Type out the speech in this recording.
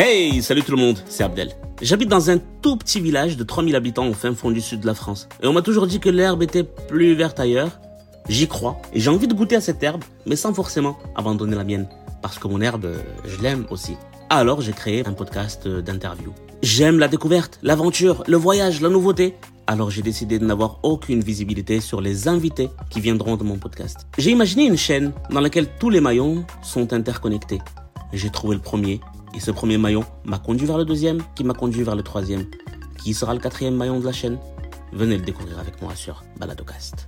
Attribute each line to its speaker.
Speaker 1: Hey, salut tout le monde, c'est Abdel. J'habite dans un tout petit village de 3000 habitants au fin fond du sud de la France. Et on m'a toujours dit que l'herbe était plus verte ailleurs. J'y crois et j'ai envie de goûter à cette herbe, mais sans forcément abandonner la mienne. Parce que mon herbe, je l'aime aussi. Alors j'ai créé un podcast d'interview. J'aime la découverte, l'aventure, le voyage, la nouveauté. Alors j'ai décidé de n'avoir aucune visibilité sur les invités qui viendront de mon podcast. J'ai imaginé une chaîne dans laquelle tous les maillons sont interconnectés. J'ai trouvé le premier et ce premier maillon m'a conduit vers le deuxième, qui m'a conduit vers le troisième. Qui sera le quatrième maillon de la chaîne Venez le découvrir avec moi sur Baladocast.